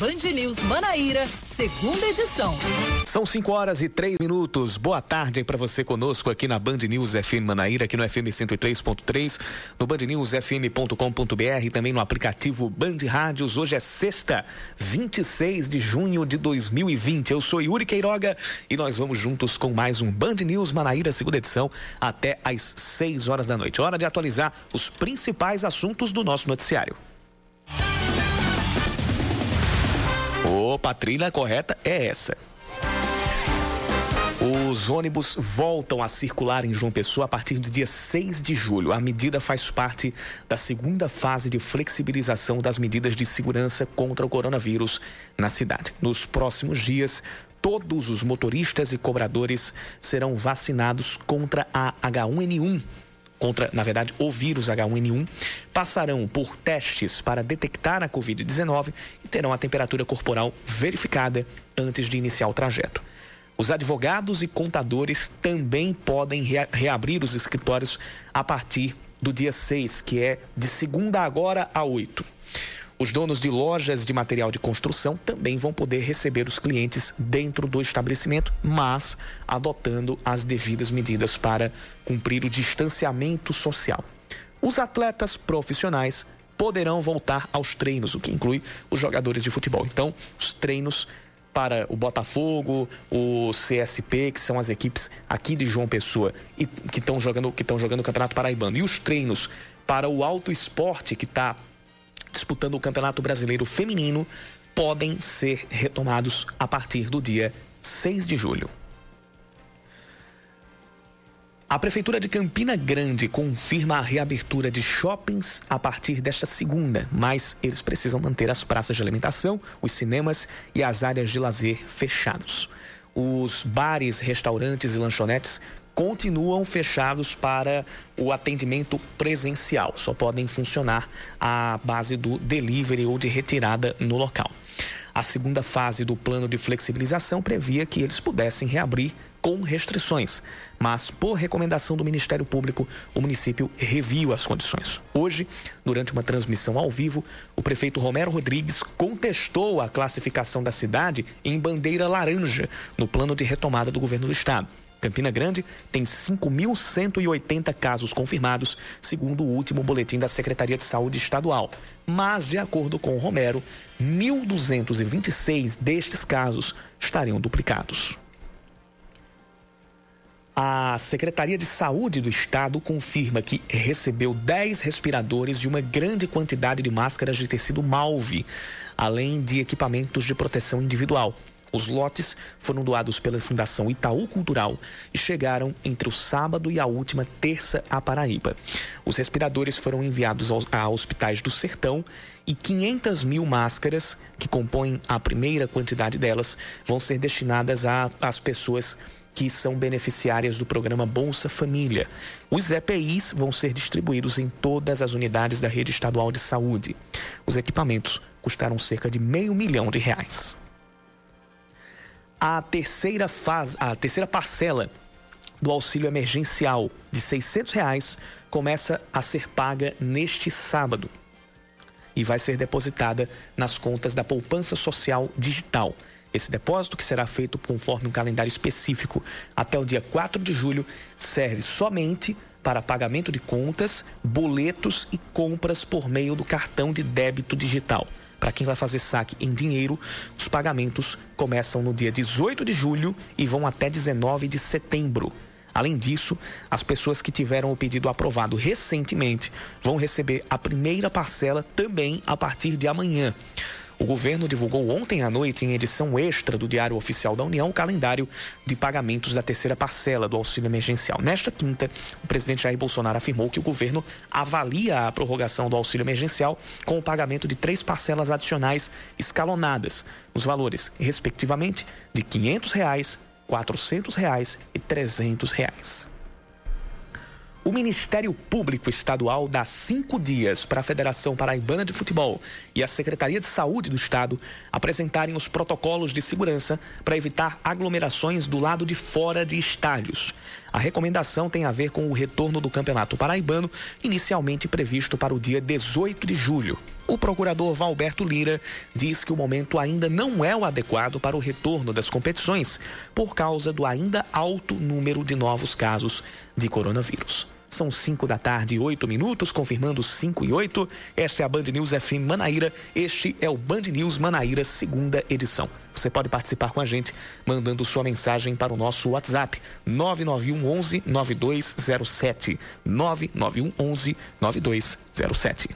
Band News Manaíra, segunda edição. São 5 horas e 3 minutos. Boa tarde para você conosco aqui na Band News FM Manaíra, aqui no FM 103.3, no bandnewsfm.com.br e também no aplicativo Band Rádios. Hoje é sexta, 26 de junho de 2020. Eu sou Yuri Queiroga e nós vamos juntos com mais um Band News Manaíra, segunda edição, até às 6 horas da noite. Hora de atualizar os principais assuntos do nosso noticiário. Opa, a trilha correta é essa. Os ônibus voltam a circular em João Pessoa a partir do dia 6 de julho. A medida faz parte da segunda fase de flexibilização das medidas de segurança contra o coronavírus na cidade. Nos próximos dias, todos os motoristas e cobradores serão vacinados contra a H1N1 contra, na verdade, o vírus H1N1, passarão por testes para detectar a Covid-19 e terão a temperatura corporal verificada antes de iniciar o trajeto. Os advogados e contadores também podem reabrir os escritórios a partir do dia 6, que é de segunda agora a 8. Os donos de lojas de material de construção também vão poder receber os clientes dentro do estabelecimento, mas adotando as devidas medidas para cumprir o distanciamento social. Os atletas profissionais poderão voltar aos treinos, o que inclui os jogadores de futebol. Então, os treinos para o Botafogo, o CSP, que são as equipes aqui de João Pessoa e que estão jogando que estão jogando o Campeonato Paraibano, e os treinos para o Alto Esporte que está disputando o Campeonato Brasileiro Feminino podem ser retomados a partir do dia 6 de julho. A Prefeitura de Campina Grande confirma a reabertura de shoppings a partir desta segunda, mas eles precisam manter as praças de alimentação, os cinemas e as áreas de lazer fechados. Os bares, restaurantes e lanchonetes continuam fechados para o atendimento presencial. Só podem funcionar à base do delivery ou de retirada no local. A segunda fase do plano de flexibilização previa que eles pudessem reabrir com restrições, mas por recomendação do Ministério Público, o município reviu as condições. Hoje, durante uma transmissão ao vivo, o prefeito Romero Rodrigues contestou a classificação da cidade em bandeira laranja no plano de retomada do governo do estado. Campina Grande tem 5.180 casos confirmados, segundo o último boletim da Secretaria de Saúde Estadual. Mas, de acordo com Romero, 1.226 destes casos estariam duplicados. A Secretaria de Saúde do Estado confirma que recebeu 10 respiradores e uma grande quantidade de máscaras de tecido malve, além de equipamentos de proteção individual. Os lotes foram doados pela Fundação Itaú Cultural e chegaram entre o sábado e a última terça a Paraíba. Os respiradores foram enviados a hospitais do Sertão e 500 mil máscaras, que compõem a primeira quantidade delas, vão ser destinadas às pessoas que são beneficiárias do programa Bolsa Família. Os EPIs vão ser distribuídos em todas as unidades da rede estadual de saúde. Os equipamentos custaram cerca de meio milhão de reais. A terceira fase, a terceira parcela do auxílio emergencial de 600 reais começa a ser paga neste sábado e vai ser depositada nas contas da poupança social digital. Esse depósito, que será feito conforme um calendário específico até o dia 4 de julho, serve somente para pagamento de contas, boletos e compras por meio do cartão de débito digital. Para quem vai fazer saque em dinheiro, os pagamentos começam no dia 18 de julho e vão até 19 de setembro. Além disso, as pessoas que tiveram o pedido aprovado recentemente vão receber a primeira parcela também a partir de amanhã. O governo divulgou ontem à noite, em edição extra do Diário Oficial da União, o calendário de pagamentos da terceira parcela do auxílio emergencial. Nesta quinta, o presidente Jair Bolsonaro afirmou que o governo avalia a prorrogação do auxílio emergencial com o pagamento de três parcelas adicionais escalonadas, os valores, respectivamente, de 500 reais, 400 reais e 300 reais. O Ministério Público Estadual dá cinco dias para a Federação Paraibana de Futebol e a Secretaria de Saúde do Estado apresentarem os protocolos de segurança para evitar aglomerações do lado de fora de estádios. A recomendação tem a ver com o retorno do Campeonato Paraibano, inicialmente previsto para o dia 18 de julho. O procurador Valberto Lira diz que o momento ainda não é o adequado para o retorno das competições, por causa do ainda alto número de novos casos de coronavírus. São 5 da tarde e 8 minutos, confirmando 5 e 8. Esta é a Band News FM Manaíra. Este é o Band News Manaíra, segunda edição. Você pode participar com a gente mandando sua mensagem para o nosso WhatsApp 991 11 9207. 991 11 9207.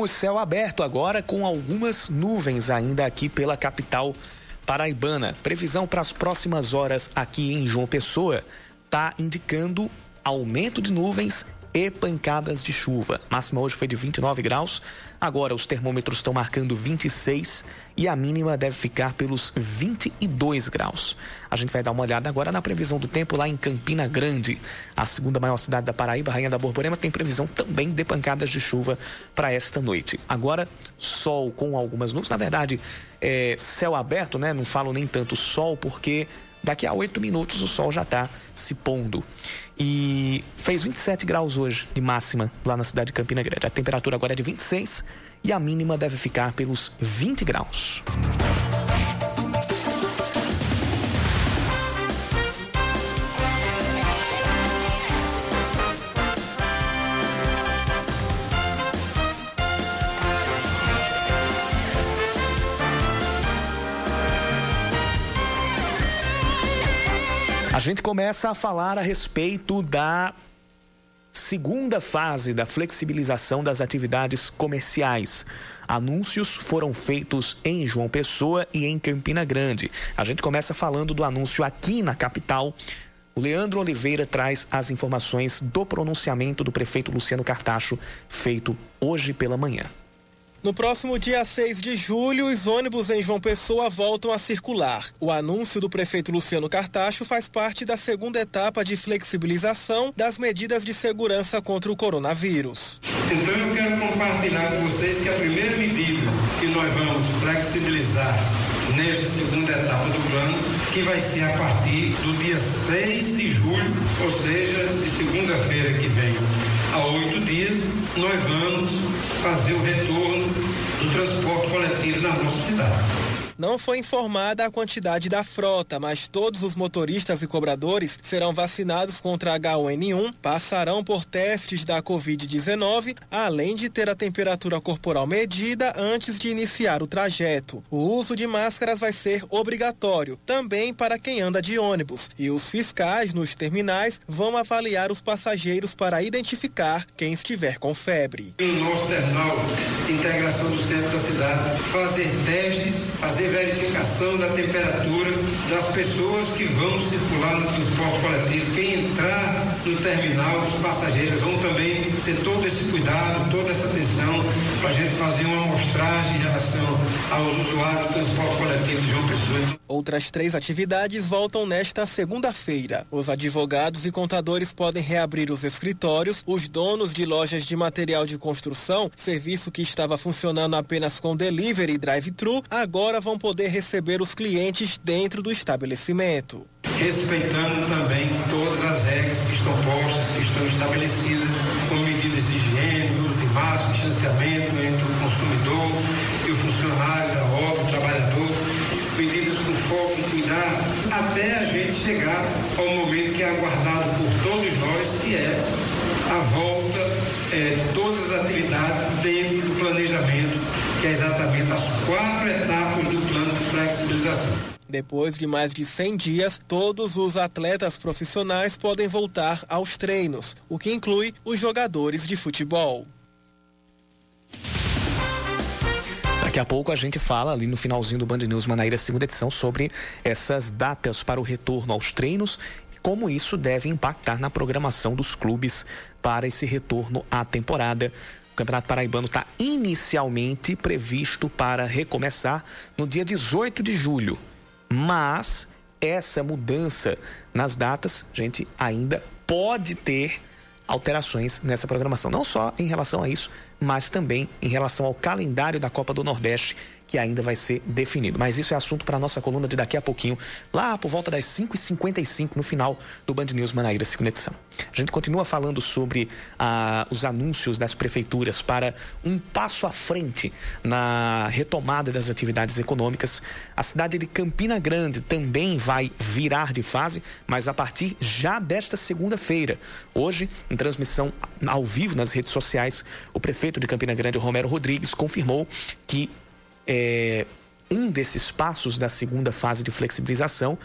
Temos céu aberto agora com algumas nuvens ainda aqui pela capital paraibana. Previsão para as próximas horas aqui em João Pessoa está indicando aumento de nuvens e pancadas de chuva. Máxima hoje foi de 29 graus. Agora os termômetros estão marcando 26 e a mínima deve ficar pelos 22 graus. A gente vai dar uma olhada agora na previsão do tempo lá em Campina Grande, a segunda maior cidade da Paraíba, Rainha da Borborema, tem previsão também de pancadas de chuva para esta noite. Agora, sol com algumas nuvens, na verdade, é céu aberto, né? Não falo nem tanto sol porque daqui a oito minutos o sol já está se pondo. E fez 27 graus hoje de máxima lá na cidade de Campina Grande. A temperatura agora é de 26 e a mínima deve ficar pelos 20 graus. Gente começa a falar a respeito da segunda fase da flexibilização das atividades comerciais. Anúncios foram feitos em João Pessoa e em Campina Grande. A gente começa falando do anúncio aqui na capital. O Leandro Oliveira traz as informações do pronunciamento do prefeito Luciano Cartacho, feito hoje pela manhã. No próximo dia 6 de julho, os ônibus em João Pessoa voltam a circular. O anúncio do prefeito Luciano Cartacho faz parte da segunda etapa de flexibilização das medidas de segurança contra o coronavírus. Então eu quero compartilhar com vocês que a primeira medida que nós vamos flexibilizar nesta segunda etapa do plano, que vai ser a partir do dia 6 de julho, ou seja, de segunda-feira que vem a oito dias, nós vamos fazer o retorno do transporte coletivo na nossa cidade. Não foi informada a quantidade da frota, mas todos os motoristas e cobradores serão vacinados contra H1N1, passarão por testes da Covid-19, além de ter a temperatura corporal medida antes de iniciar o trajeto. O uso de máscaras vai ser obrigatório, também para quem anda de ônibus, e os fiscais nos terminais vão avaliar os passageiros para identificar quem estiver com febre. No nosso terminal integração do centro da cidade, fazer testes, fazer verificação da temperatura das pessoas que vão circular no transporte coletivo. Quem entrar no terminal, os passageiros vão também ter todo esse cuidado, toda essa atenção para a gente fazer uma amostragem em relação aos usuários do transporte coletivo de João Pessoa. Outras três atividades voltam nesta segunda-feira. Os advogados e contadores podem reabrir os escritórios, os donos de lojas de material de construção, serviço que estava funcionando apenas com delivery e drive-thru, agora vão poder receber os clientes dentro do estabelecimento. Respeitando também todas as regras que estão postas, que estão estabelecidas, com medidas de higiene, uso de máscara, distanciamento entre o consumidor e o funcionário da obra, o trabalhador, medidas com foco em cuidar, até a gente chegar ao momento que é aguardado por todos nós, que é a volta é, de todas as atividades dentro do planejamento, que é exatamente as quatro etapas flexibilização. Depois de mais de 100 dias, todos os atletas profissionais podem voltar aos treinos, o que inclui os jogadores de futebol. Daqui a pouco a gente fala ali no finalzinho do Band News Manaíra, segunda edição, sobre essas datas para o retorno aos treinos e como isso deve impactar na programação dos clubes para esse retorno à temporada. Campeonato Paraibano está inicialmente previsto para recomeçar no dia 18 de julho, mas essa mudança nas datas, gente ainda pode ter alterações nessa programação. Não só em relação a isso, mas também em relação ao calendário da Copa do Nordeste, que ainda vai ser definido. Mas isso é assunto para a nossa coluna de daqui a pouquinho, lá por volta das 5h55, no final do Band News Manaíra, segunda edição. A gente continua falando sobre ah, os anúncios das prefeituras para um passo à frente na retomada das atividades econômicas. A cidade de Campina Grande também vai virar de fase, mas a partir já desta segunda-feira. Hoje, em transmissão ao vivo nas redes sociais, o prefeito de Campina Grande, Romero Rodrigues, confirmou que é, um desses passos da segunda fase de flexibilização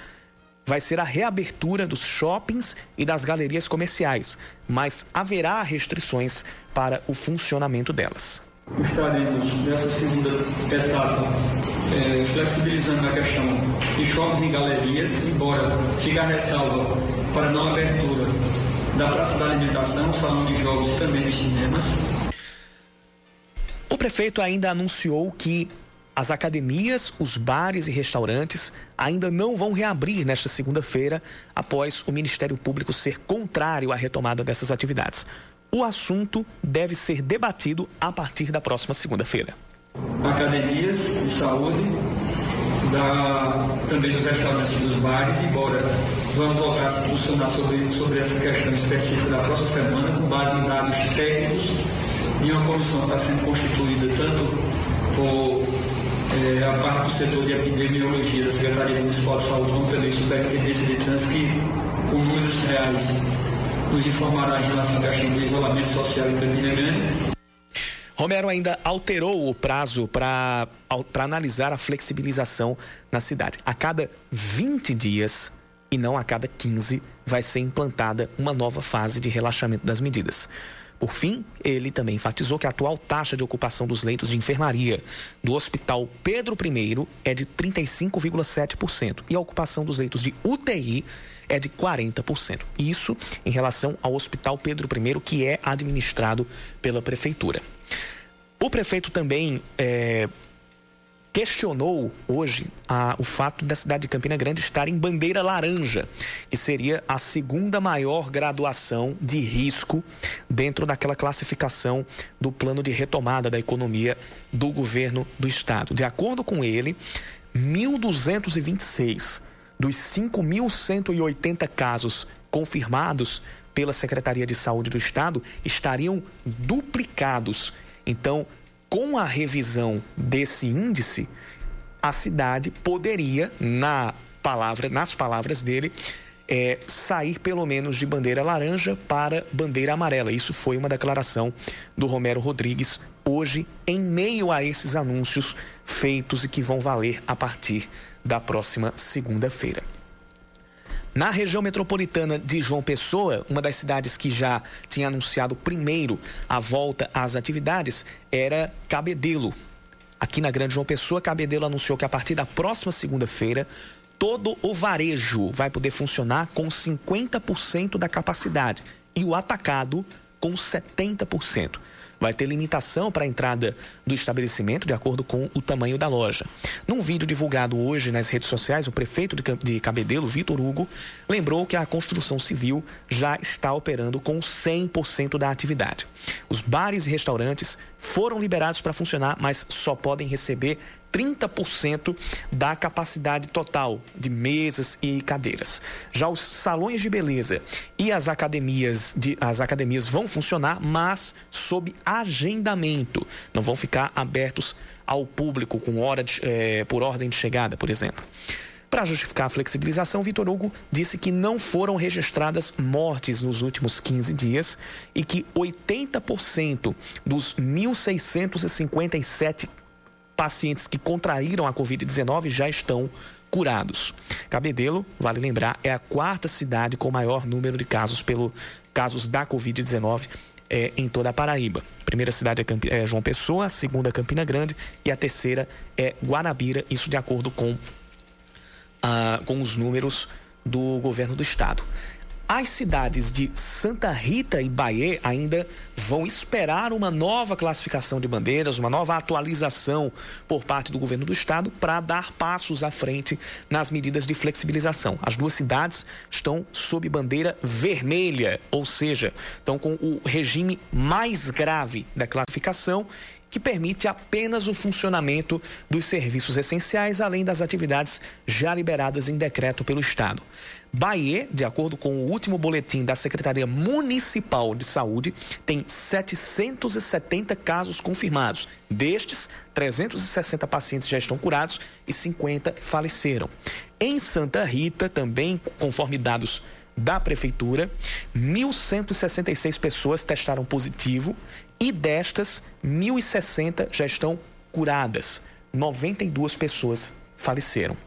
vai ser a reabertura dos shoppings e das galerias comerciais, mas haverá restrições para o funcionamento delas. Estaremos nessa segunda etapa é, flexibilizando a questão de shoppings e galerias, embora fique a ressalva para não abertura da praça da alimentação, salão de jogos e também dos cinemas. O prefeito ainda anunciou que as academias, os bares e restaurantes ainda não vão reabrir nesta segunda-feira, após o Ministério Público ser contrário à retomada dessas atividades. O assunto deve ser debatido a partir da próxima segunda-feira. Academias de saúde, da, também dos restaurantes e dos bares, embora vamos voltar a se posicionar sobre, sobre essa questão específica da próxima semana, com base em dados técnicos, e uma comissão está sendo constituída tanto por a parte do setor de epidemiologia da Secretaria Municipal de Saúde, como também Superintendência de Trânsito, que com números reais nos informará em relação à questão do isolamento social em Campina. Romero ainda alterou o prazo para analisar a flexibilização na cidade. A cada 20 dias e não a cada 15 vai ser implantada uma nova fase de relaxamento das medidas. Por fim, ele também enfatizou que a atual taxa de ocupação dos leitos de enfermaria do Hospital Pedro I é de 35,7% e a ocupação dos leitos de UTI é de 40%. Isso em relação ao Hospital Pedro I, que é administrado pela Prefeitura. O prefeito também é, questionou hoje a, o fato da cidade de Campina Grande estar em bandeira laranja, que seria a segunda maior graduação de risco dentro daquela classificação do plano de retomada da economia do governo do estado. De acordo com ele, 1.226 dos 5.180 casos confirmados pela Secretaria de Saúde do Estado estariam duplicados. Então, com a revisão desse índice, a cidade poderia, na palavra, nas palavras dele, é, sair pelo menos de bandeira laranja para bandeira amarela. Isso foi uma declaração do Romero Rodrigues hoje, em meio a esses anúncios feitos e que vão valer a partir da próxima segunda-feira. Na região metropolitana de João Pessoa, uma das cidades que já tinha anunciado primeiro a volta às atividades era Cabedelo. Aqui na Grande João Pessoa, Cabedelo anunciou que a partir da próxima segunda-feira, todo o varejo vai poder funcionar com 50% da capacidade e o atacado com 70% vai ter limitação para a entrada do estabelecimento de acordo com o tamanho da loja. Num vídeo divulgado hoje nas redes sociais, o prefeito de Cabedelo, Vitor Hugo, lembrou que a construção civil já está operando com 100% da atividade. Os bares e restaurantes foram liberados para funcionar, mas só podem receber 30% da capacidade total de mesas e cadeiras. Já os salões de beleza e as academias, de, as academias vão funcionar, mas sob agendamento. Não vão ficar abertos ao público com hora de, é, por ordem de chegada, por exemplo. Para justificar a flexibilização, Vitor Hugo disse que não foram registradas mortes nos últimos 15 dias e que 80% dos 1.657 pacientes que contraíram a Covid-19 já estão curados. Cabedelo, vale lembrar, é a quarta cidade com maior número de casos pelo casos da Covid-19 é, em toda a Paraíba. Primeira cidade é, é, João Pessoa, a segunda é Campina Grande e a terceira é Guanabira, isso de acordo com, ah, com os números do governo do estado. As cidades de Santa Rita e Bahia ainda vão esperar uma nova classificação de bandeiras, uma nova atualização por parte do governo do estado para dar passos à frente nas medidas de flexibilização. As duas cidades estão sob bandeira vermelha, ou seja, estão com o regime mais grave da classificação que permite apenas o funcionamento dos serviços essenciais, além das atividades já liberadas em decreto pelo Estado. Bahia, de acordo com o último boletim da Secretaria Municipal de Saúde, tem 770 casos confirmados. Destes, 360 pacientes já estão curados e 50 faleceram. Em Santa Rita, também, conforme dados da prefeitura, 1.166 pessoas testaram positivo e destas, 1.060 já estão curadas. 92 pessoas faleceram.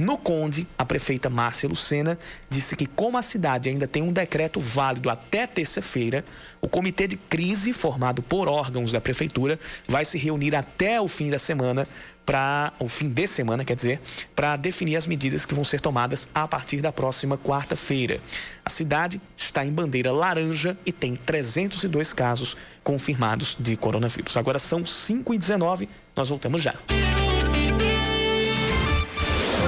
No Conde, a prefeita Márcia Lucena disse que, como a cidade ainda tem um decreto válido até terça-feira, o comitê de crise, formado por órgãos da prefeitura, vai se reunir até o fim da semana, para o fim de semana, quer dizer, para definir as medidas que vão ser tomadas a partir da próxima quarta-feira. A cidade está em bandeira laranja e tem 302 casos confirmados de coronavírus. Agora são 5 e 19 nós voltamos já.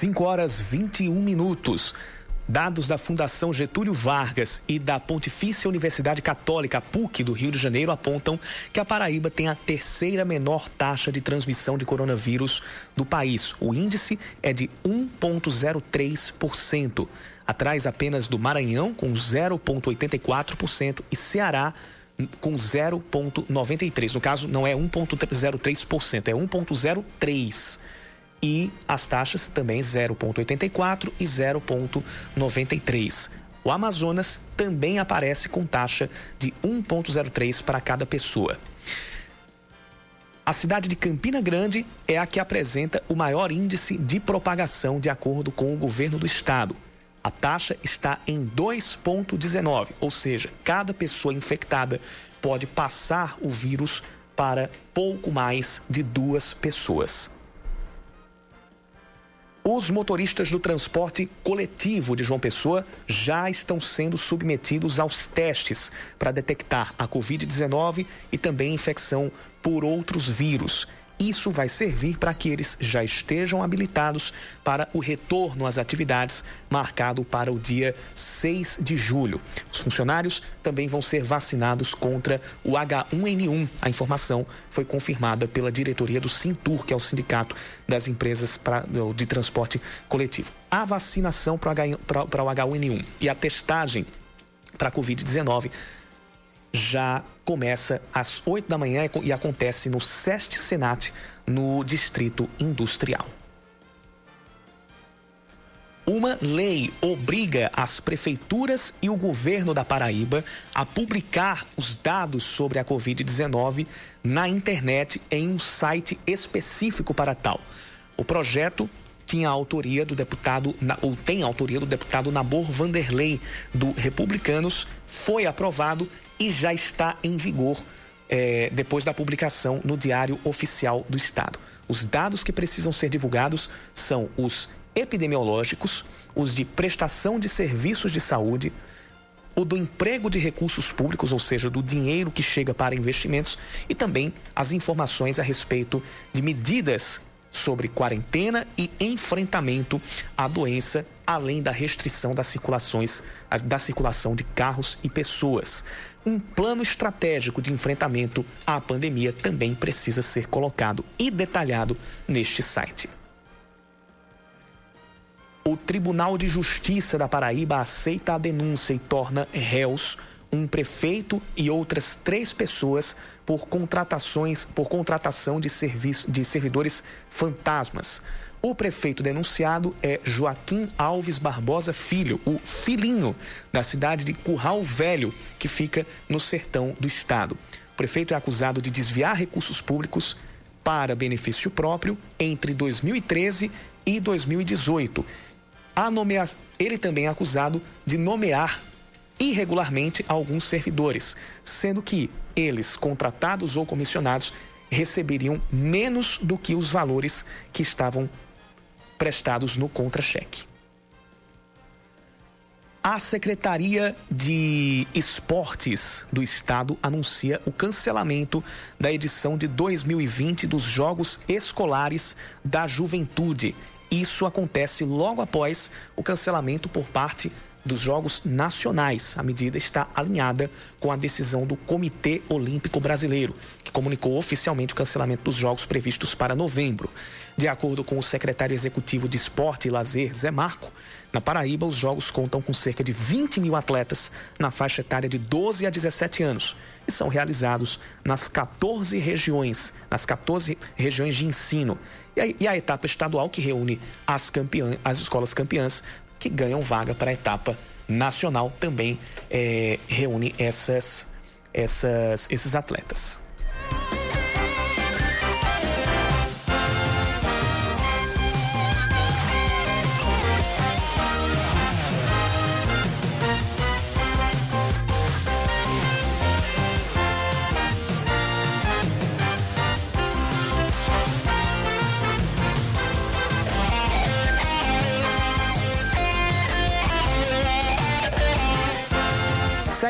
5 horas 21 minutos. Dados da Fundação Getúlio Vargas e da Pontifícia Universidade Católica PUC do Rio de Janeiro apontam que a Paraíba tem a terceira menor taxa de transmissão de coronavírus do país. O índice é de 1,03%, atrás apenas do Maranhão, com 0,84%, e Ceará, com 0,93%. No caso, não é 1,03%, é 1,03% e as taxas também 0,84 e 0,93. O Amazonas também aparece com taxa de 1,03 para cada pessoa. A cidade de Campina Grande é a que apresenta o maior índice de propagação de acordo com o governo do estado. A taxa está em 2,19, ou seja, cada pessoa infectada pode passar o vírus para pouco mais de duas pessoas. Os motoristas do transporte coletivo de João Pessoa já estão sendo submetidos aos testes para detectar a Covid-19 e também infecção por outros vírus. Isso vai servir para que eles já estejam habilitados para o retorno às atividades marcado para o dia 6 de julho. Os funcionários também vão ser vacinados contra o H1N1. A informação foi confirmada pela diretoria do Sintur, que é o sindicato das empresas de transporte coletivo. A vacinação para o H1N1 e a testagem para a Covid-19 já começa às 8 da manhã e acontece no SEST Senat, no Distrito Industrial. Uma lei obriga as prefeituras e o governo da Paraíba a publicar os dados sobre a Covid-19 na internet em um site específico para tal. O projeto tinha autoria do deputado, ou tem autoria do deputado Nabor Vanderlei, do Republicanos, foi aprovado e já está em vigor é, depois da publicação no Diário Oficial do Estado. Os dados que precisam ser divulgados são os epidemiológicos, os de prestação de serviços de saúde, o do emprego de recursos públicos, ou seja, do dinheiro que chega para investimentos, e também as informações a respeito de medidas sobre quarentena e enfrentamento à doença, além da restrição das circulações, da circulação de carros e pessoas. Um plano estratégico de enfrentamento à pandemia também precisa ser colocado e detalhado neste site. O Tribunal de Justiça da Paraíba aceita a denúncia e torna réus um prefeito e outras três pessoas por contratações, por contratação de, serviço, de servidores fantasmas. O prefeito denunciado é Joaquim Alves Barbosa Filho, o filhinho da cidade de Curral Velho, que fica no sertão do estado. O prefeito é acusado de desviar recursos públicos para benefício próprio entre 2013 e 2018. A. Ele também é acusado de nomear irregularmente alguns servidores, sendo que eles, contratados ou comissionados, receberiam menos do que os valores que estavam prestados no contra-cheque. A Secretaria de Esportes do Estado anuncia o cancelamento da edição de 2020 dos Jogos Escolares da Juventude. Isso acontece logo após o cancelamento por parte dos Jogos Nacionais. A medida está alinhada com a decisão do Comitê Olímpico Brasileiro, que comunicou oficialmente o cancelamento dos Jogos previstos para novembro. De acordo com o secretário executivo de Esporte e Lazer, Zé Marco, na Paraíba os Jogos contam com cerca de 20 mil atletas na faixa etária de 12 a 17 anos e são realizados nas 14 regiões, nas 14 regiões de ensino. E a, e a etapa estadual que reúne as, campeã, as escolas campeãs que ganham vaga para a etapa nacional também é, reúne essas, essas, esses atletas.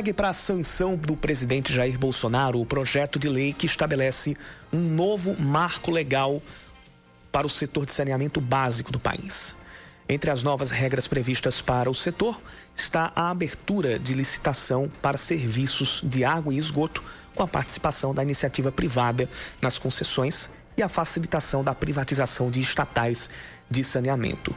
Segue para a sanção do presidente Jair Bolsonaro o projeto de lei que estabelece um novo marco legal para o setor de saneamento básico do país. Entre as novas regras previstas para o setor está a abertura de licitação para serviços de água e esgoto com a participação da iniciativa privada nas concessões e a facilitação da privatização de estatais de saneamento.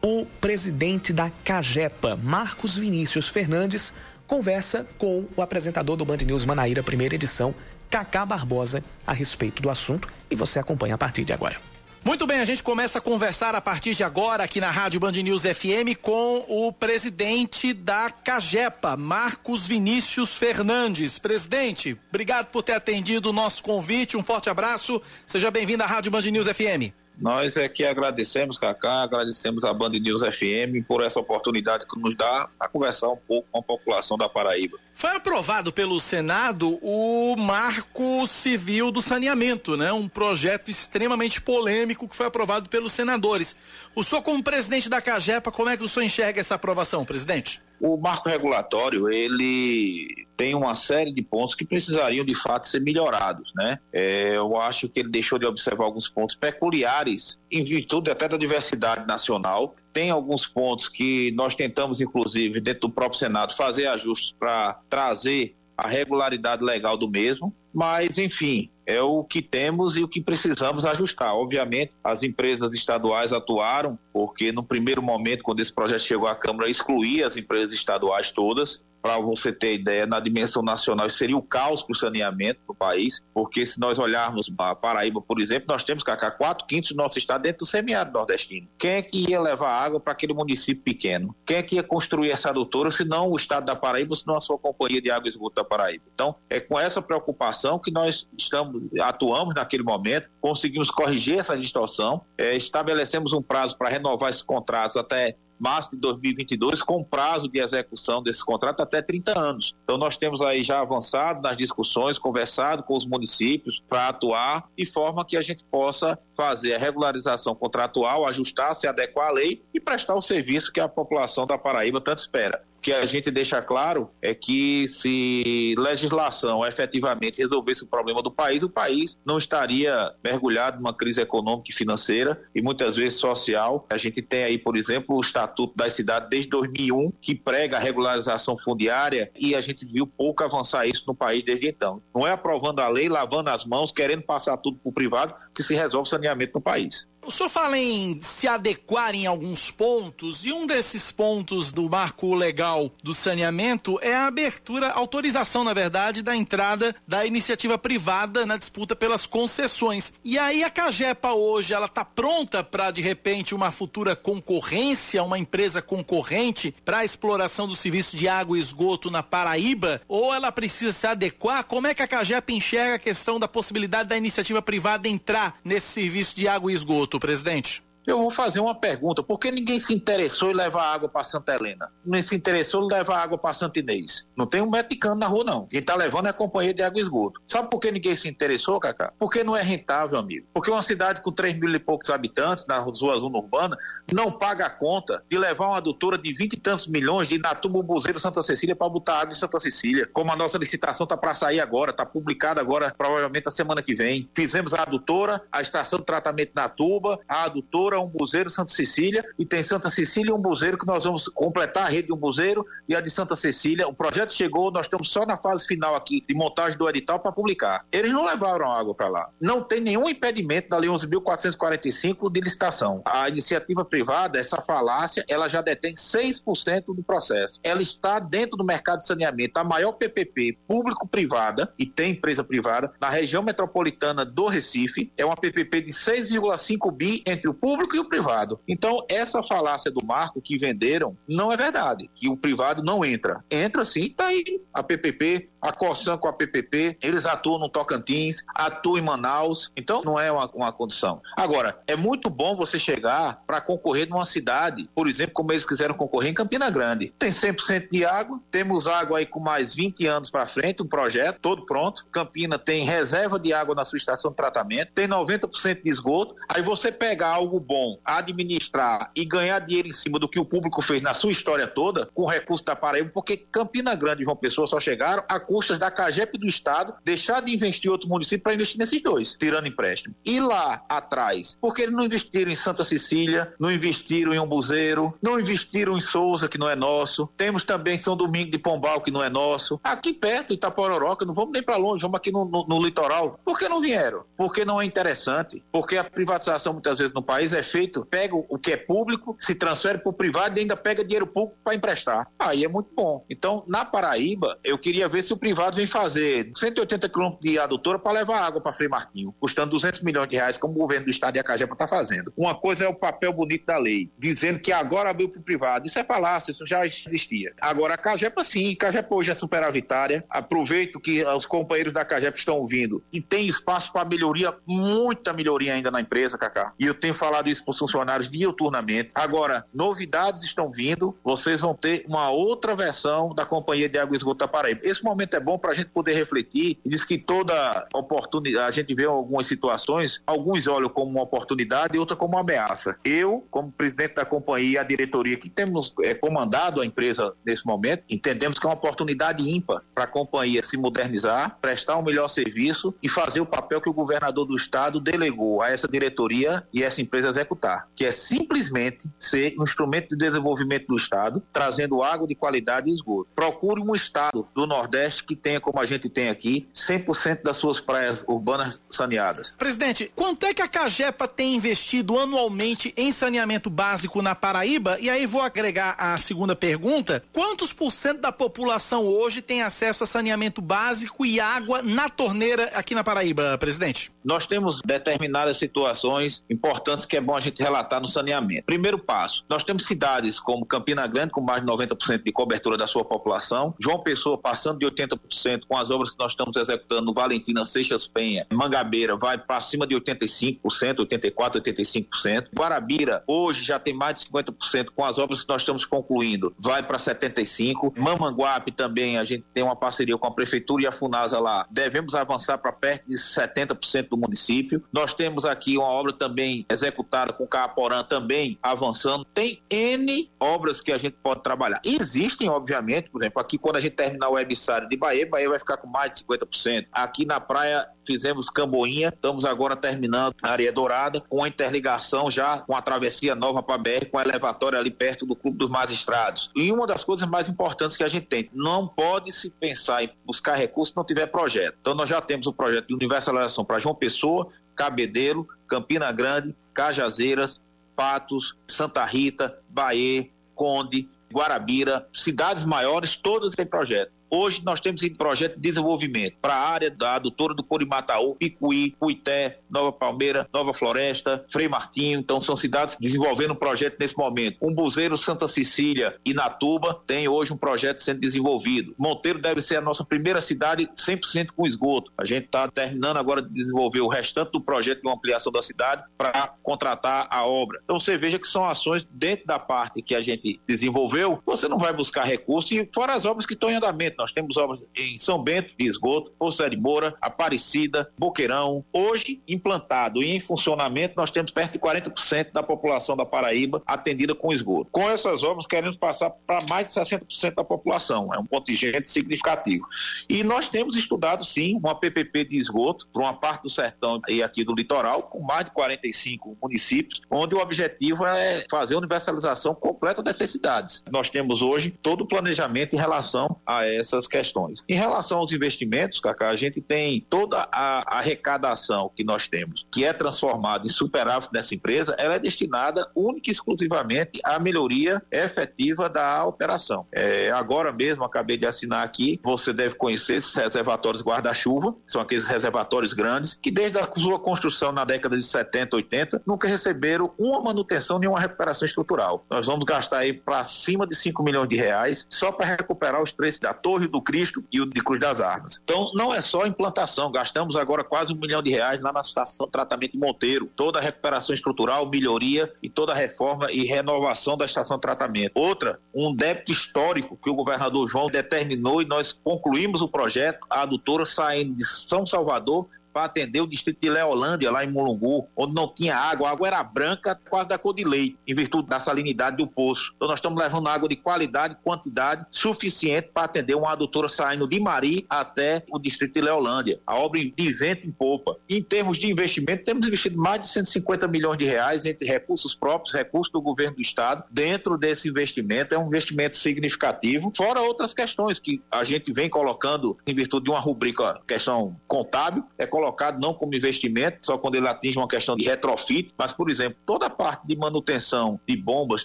O presidente da Cagepa, Marcos Vinícius Fernandes, conversa com o apresentador do Band News Manaíra, primeira edição, Cacá Barbosa, a respeito do assunto e você acompanha a partir de agora. Muito bem, a gente começa a conversar a partir de agora aqui na Rádio Band News FM com o presidente da Cagepa, Marcos Vinícius Fernandes. Presidente, obrigado por ter atendido o nosso convite. Um forte abraço. Seja bem-vindo à Rádio Band News FM. Nós é que agradecemos, Cacá, agradecemos a Band News FM por essa oportunidade que nos dá a conversar um pouco com a população da Paraíba. Foi aprovado pelo Senado o Marco Civil do Saneamento, né? Um projeto extremamente polêmico que foi aprovado pelos senadores. O senhor, como presidente da Cagepa, como é que o senhor enxerga essa aprovação, presidente? O marco regulatório, ele tem uma série de pontos que precisariam de fato ser melhorados, né? É, eu acho que ele deixou de observar alguns pontos peculiares em virtude até da diversidade nacional. Tem alguns pontos que nós tentamos, inclusive, dentro do próprio Senado, fazer ajustes para trazer a regularidade legal do mesmo, mas enfim, é o que temos e o que precisamos ajustar. Obviamente, as empresas estaduais atuaram, porque no primeiro momento, quando esse projeto chegou à Câmara, excluía as empresas estaduais todas, para você ter ideia, na dimensão nacional, seria o caos para o saneamento do país, porque se nós olharmos a Paraíba, por exemplo, nós temos cá quatro quintos do nosso estado dentro do semiárido nordestino. Quem é que ia levar água para aquele município pequeno? Quem é que ia construir essa adutora, se não o estado da Paraíba, se não a sua companhia de água e esgoto da Paraíba? Então, é com essa preocupação que nós estamos atuamos naquele momento, conseguimos corrigir essa distorção, é, estabelecemos um prazo para renovar esses contratos até março de 2022, com prazo de execução desse contrato até 30 anos. Então, nós temos aí já avançado nas discussões, conversado com os municípios para atuar de forma que a gente possa fazer a regularização contratual, ajustar, se adequar à lei e prestar o serviço que a população da Paraíba tanto espera que a gente deixa claro é que se legislação efetivamente resolvesse o problema do país, o país não estaria mergulhado numa crise econômica e financeira e muitas vezes social. A gente tem aí, por exemplo, o Estatuto das Cidades desde 2001, que prega a regularização fundiária e a gente viu pouco avançar isso no país desde então. Não é aprovando a lei, lavando as mãos, querendo passar tudo para o privado que se resolve o saneamento no país. O senhor fala em se adequar em alguns pontos, e um desses pontos do marco legal do saneamento é a abertura, autorização, na verdade, da entrada da iniciativa privada na disputa pelas concessões. E aí a Cagepa hoje, ela está pronta para, de repente, uma futura concorrência, uma empresa concorrente para a exploração do serviço de água e esgoto na Paraíba? Ou ela precisa se adequar? Como é que a Cagepa enxerga a questão da possibilidade da iniciativa privada entrar nesse serviço de água e esgoto, presidente? Eu vou fazer uma pergunta: por que ninguém se interessou em levar água para Santa Helena? Não se interessou em levar água para Santa Inês? Não tem um metro de cano na rua, não. Quem está levando é a companhia de água e esgoto. Sabe por que ninguém se interessou, Cacá? Porque não é rentável, amigo. Porque uma cidade com 3 mil e poucos habitantes, na sua zona urbana, não paga a conta de levar uma adutora de 20 e tantos milhões de Inatuba, Buzeiro, Santa Cecília para botar água em Santa Cecília. Como a nossa licitação está para sair agora, está publicada agora, provavelmente a semana que vem. Fizemos a adutora, a estação de tratamento na tuba, a adutora, um buzeiro Santa Cecília e tem Santa Cecília e um buzeiro que nós vamos completar a rede de um buzeiro e a de Santa Cecília. O projeto chegou, nós estamos só na fase final aqui de montagem do edital para publicar. Eles não levaram água para lá. Não tem nenhum impedimento da Lei 11.445 de licitação. A iniciativa privada, essa falácia, ela já detém 6% do processo. Ela está dentro do mercado de saneamento, a maior PPP público-privada, e tem empresa privada, na região metropolitana do Recife. É uma PPP de 6,5 bi entre o público e o privado privado. Então, essa falácia do marco que venderam não é verdade, que o privado não entra. Entra sim, tá aí a PPP, a Corsan com a PPP, eles atuam no Tocantins, atuam em Manaus, então não é uma, uma condição. Agora, é muito bom você chegar para concorrer numa cidade, por exemplo, como eles quiseram concorrer em Campina Grande. Tem 100% de água, temos água aí com mais 20 anos para frente, um projeto todo pronto. Campina tem reserva de água na sua estação de tratamento, tem 90% de esgoto. Aí você pegar algo bom, administrar e ganhar dinheiro em cima do que o público fez na sua história toda, com recurso da Paraíba, porque Campina Grande e João Pessoa só chegaram a custas da CAGEP do Estado deixar de investir em outro município para investir nesses dois, tirando empréstimo. E lá atrás, porque eles não investiram em Santa Cecília, não investiram em Umbuzeiro, não investiram em Souza, que não é nosso. Temos também São Domingo de Pombal, que não é nosso. Aqui perto, Itapororoca, não vamos nem para longe, vamos aqui no, no, no litoral. Por que não vieram? Porque não é interessante. Porque a privatização muitas vezes no país é feito, pega o que é público, se transfere para o privado e ainda pega dinheiro público para emprestar. Aí é muito bom. Então, na Paraíba, eu queria ver se o privado vem fazer 180 quilômetros de adutora para levar água para Frei Martinho, custando 200 milhões de reais, como o governo do estado de Acajepa está fazendo. Uma coisa é o papel bonito da lei, dizendo que agora abriu para o privado. Isso é falácia, isso já existia. Agora, a Cajepa sim, a Cajepa hoje é superavitária. Aproveito que os companheiros da Cajepa estão ouvindo e tem espaço para melhoria, muita melhoria ainda na empresa, Cacá. E eu tenho falado isso para os funcionários diuturnamente. Agora, novidades estão vindo, vocês vão ter uma outra versão da Companhia de Água e Esgoto da Paraíba. Esse momento é bom para a gente poder refletir. Diz que toda oportunidade, a gente vê algumas situações, alguns olham como uma oportunidade e outra como uma ameaça. Eu, como presidente da companhia, a diretoria que temos é, comandado a empresa nesse momento, entendemos que é uma oportunidade ímpar para a companhia se modernizar, prestar um melhor serviço e fazer o papel que o governador do estado delegou a essa diretoria e essa empresa executar, que é simplesmente ser um instrumento de desenvolvimento do estado, trazendo água de qualidade e esgoto. Procure um estado do Nordeste que tenha, como a gente tem aqui, 100% das suas praias urbanas saneadas. Presidente, quanto é que a Cagepa tem investido anualmente em saneamento básico na Paraíba? E aí vou agregar a segunda pergunta: quantos por cento da população hoje tem acesso a saneamento básico e água na torneira aqui na Paraíba, presidente? Nós temos determinadas situações importantes que é bom a gente relatar no saneamento. Primeiro passo: nós temos cidades como Campina Grande, com mais de 90% de cobertura da sua população, João Pessoa passando de 80% com as obras que nós estamos executando no Valentina Seixas Penha, Mangabeira, vai para cima de 85%, 84%, 85%. Guarabira, hoje já tem mais de 50% com as obras que nós estamos concluindo, vai para 75%. Mamanguape também, a gente tem uma parceria com a Prefeitura e a Funasa lá. Devemos avançar para perto de 70% do município. Nós temos aqui uma obra também executada com o Caporã também avançando. Tem N obras que a gente pode trabalhar. Existem, obviamente, por exemplo, aqui quando a gente terminar o website de Bahia, Bahia vai ficar com mais de 50%. Aqui na praia fizemos Camboinha, estamos agora terminando a Areia Dourada, com a interligação já com a travessia nova para BR, com a elevatória ali perto do Clube dos Magistrados. E uma das coisas mais importantes que a gente tem, não pode se pensar em buscar recursos se não tiver projeto. Então nós já temos o projeto de universalização para João Pessoa, Cabedelo, Campina Grande, Cajazeiras, Patos, Santa Rita, Bahia, Conde, Guarabira, cidades maiores, todas têm projeto. Hoje nós temos em projeto de desenvolvimento para a área da adutora do Corimataú, Picuí, Cuité, Nova Palmeira, Nova Floresta, Frei Martinho. Então são cidades desenvolvendo um projeto nesse momento. Umbuzeiro, Santa Cecília e Natuba tem hoje um projeto sendo desenvolvido. Monteiro deve ser a nossa primeira cidade 100% com esgoto. A gente está terminando agora de desenvolver o restante do projeto de ampliação da cidade para contratar a obra. Então você veja que são ações dentro da parte que a gente desenvolveu. Você não vai buscar recursos e fora as obras que estão em andamento nós temos obras em São Bento de esgoto, Poço de Moura, Aparecida, Boqueirão. Hoje, implantado e em funcionamento, nós temos perto de 40% da população da Paraíba atendida com esgoto. Com essas obras, queremos passar para mais de 60% da população. É um contingente significativo. E nós temos estudado, sim, uma PPP de esgoto para uma parte do sertão e aqui do litoral, com mais de 45 municípios, onde o objetivo é fazer a universalização completa dessas cidades. Nós temos hoje todo o planejamento em relação a essa essas questões. Em relação aos investimentos, Cacá, a gente tem toda a arrecadação que nós temos, que é transformada em superávit dessa empresa, ela é destinada única e exclusivamente à melhoria efetiva da operação. É, agora mesmo, acabei de assinar aqui, você deve conhecer esses reservatórios guarda-chuva, são aqueles reservatórios grandes, que desde a sua construção na década de 70, 80, nunca receberam uma manutenção nem uma recuperação estrutural. Nós vamos gastar aí para cima de 5 milhões de reais só para recuperar os três da torre Torre do Cristo e o de Cruz das Armas. Então, não é só implantação, gastamos agora quase um milhão de reais lá na estação de tratamento de Monteiro. Toda a recuperação estrutural, melhoria e toda a reforma e renovação da estação de tratamento. Outra, um débito histórico que o governador João determinou e nós concluímos o projeto, a adutora saindo de São Salvador para atender o distrito de Leolândia, lá em Mulungu, onde não tinha água, a água era branca, quase da cor de leite, em virtude da salinidade do poço. Então nós estamos levando água de qualidade, quantidade suficiente para atender uma adutora saindo de Mari até o distrito de Leolândia. A obra de vento em popa. Em termos de investimento, temos investido mais de 150 milhões de reais entre recursos próprios, recursos do governo do estado, dentro desse investimento. É um investimento significativo, fora outras questões que a gente vem colocando em virtude de uma rubrica, questão contábil, é colocar colocado não como investimento, só quando ele atinge uma questão de retrofit, mas, por exemplo, toda a parte de manutenção de bombas,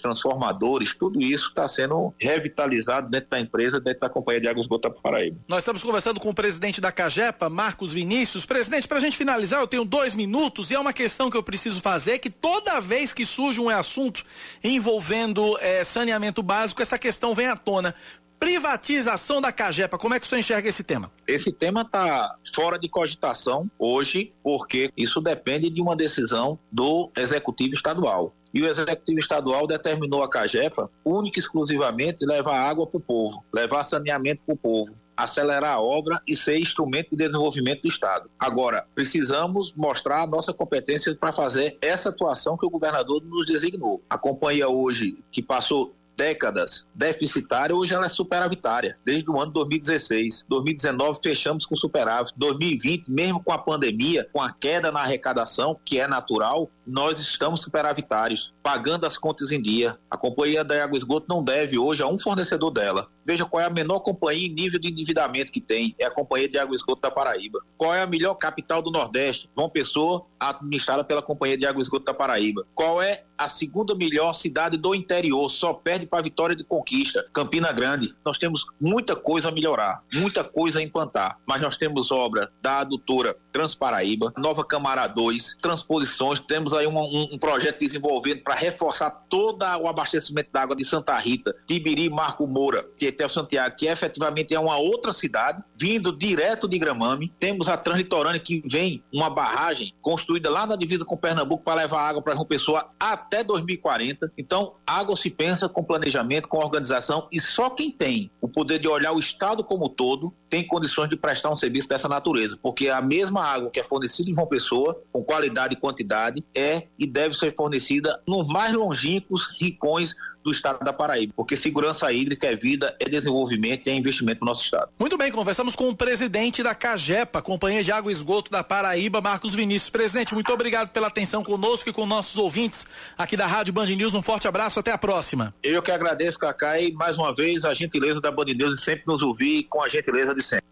transformadores, tudo isso está sendo revitalizado dentro da empresa, dentro da Companhia de Águas Gota Paraíba. Nós estamos conversando com o presidente da Cagepa, Marcos Vinícius. Presidente, para a gente finalizar, eu tenho dois minutos e é uma questão que eu preciso fazer, que toda vez que surge um assunto envolvendo é, saneamento básico, essa questão vem à tona privatização da Cagepa. Como é que você enxerga esse tema? Esse tema está fora de cogitação hoje, porque isso depende de uma decisão do Executivo Estadual. E o Executivo Estadual determinou a Cagepa única e exclusivamente levar água para o povo, levar saneamento para o povo acelerar a obra e ser instrumento de desenvolvimento do Estado. Agora, precisamos mostrar a nossa competência para fazer essa atuação que o governador nos designou. A companhia hoje, que passou décadas deficitária, hoje ela é superavitária, desde o ano 2016. 2019 fechamos com superávit. 2020, mesmo com a pandemia, com a queda na arrecadação, que é natural, nós estamos superavitários, pagando as contas em dia. A companhia da Água Esgoto não deve hoje a um fornecedor dela. Veja qual é a menor companhia em nível de endividamento que tem. É a Companhia de Água Esgoto da Paraíba. Qual é a melhor capital do Nordeste? João Pessoa, administrada pela Companhia de Água Esgoto da Paraíba. Qual é a segunda melhor cidade do interior? Só perde para a Vitória de Conquista, Campina Grande. Nós temos muita coisa a melhorar, muita coisa a implantar. Mas nós temos obra da adutora Transparaíba, Nova Camara 2, transposições. Temos aí um, um, um projeto desenvolvendo para reforçar todo o abastecimento d'água de Santa Rita, Tibiri, Marco Moura, Tietel Santiago, que efetivamente é uma outra cidade, vindo direto de Gramame. Temos a Translitorânea, que vem uma barragem construída lá na divisa com Pernambuco para levar água para João Pessoa até 2040. Então, água se pensa com planejamento, com organização, e só quem tem o poder de olhar o Estado como todo tem condições de prestar um serviço dessa natureza, porque a mesma água que é fornecida em João Pessoa, com qualidade e quantidade, é e deve ser fornecida nos mais longínquos rincões do estado da Paraíba, porque segurança hídrica é vida, é desenvolvimento e é investimento no nosso estado. Muito bem, conversamos com o presidente da CAGEPA, Companhia de Água e Esgoto da Paraíba, Marcos Vinícius. Presidente, muito obrigado pela atenção conosco e com nossos ouvintes aqui da Rádio Band News. Um forte abraço, até a próxima. Eu que agradeço, Cacá, e mais uma vez a gentileza da Band News de sempre nos ouvir com a gentileza de sempre.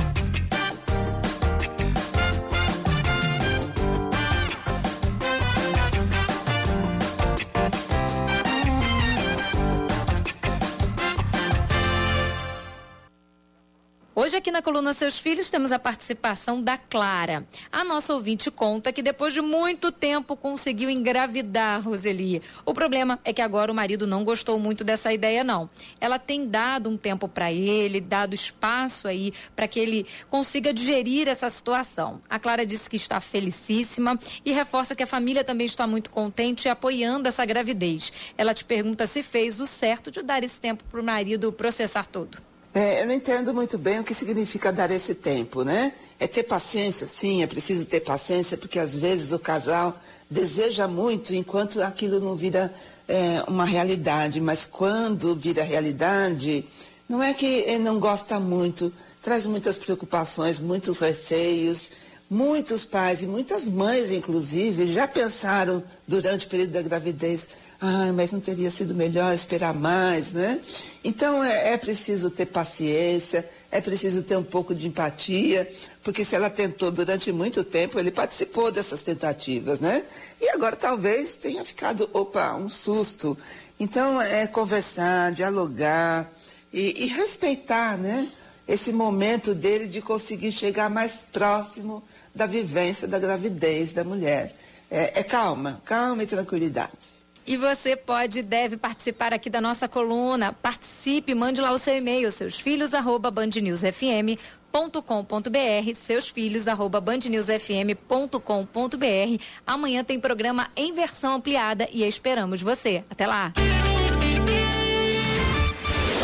Hoje aqui na coluna Seus Filhos temos a participação da Clara. A nossa ouvinte conta que depois de muito tempo conseguiu engravidar Roseli. O problema é que agora o marido não gostou muito dessa ideia não. Ela tem dado um tempo para ele, dado espaço aí para que ele consiga digerir essa situação. A Clara disse que está felicíssima e reforça que a família também está muito contente e apoiando essa gravidez. Ela te pergunta se fez o certo de dar esse tempo para o marido processar tudo. É, eu não entendo muito bem o que significa dar esse tempo, né? É ter paciência, sim, é preciso ter paciência, porque às vezes o casal deseja muito enquanto aquilo não vira é, uma realidade, mas quando vira realidade, não é que ele não gosta muito, traz muitas preocupações, muitos receios. Muitos pais e muitas mães, inclusive, já pensaram durante o período da gravidez ah, mas não teria sido melhor esperar mais, né? Então é, é, preciso ter paciência, é preciso ter um pouco de empatia, porque se ela tentou durante muito tempo, ele participou dessas tentativas, né? E agora talvez tenha ficado, opa, um susto. Então é conversar, dialogar e, e respeitar, né? Esse momento dele de conseguir chegar mais próximo da vivência da gravidez da mulher. é, é calma, calma e tranquilidade. E você pode e deve participar aqui da nossa coluna. Participe, mande lá o seu e-mail, seus filhos, arroba bandnewsfm.com.br, seus filhos, arroba bandnewsfm.com.br. Amanhã tem programa em versão ampliada e esperamos você. Até lá!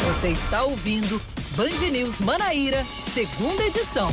Você está ouvindo Band News Manaíra, segunda edição.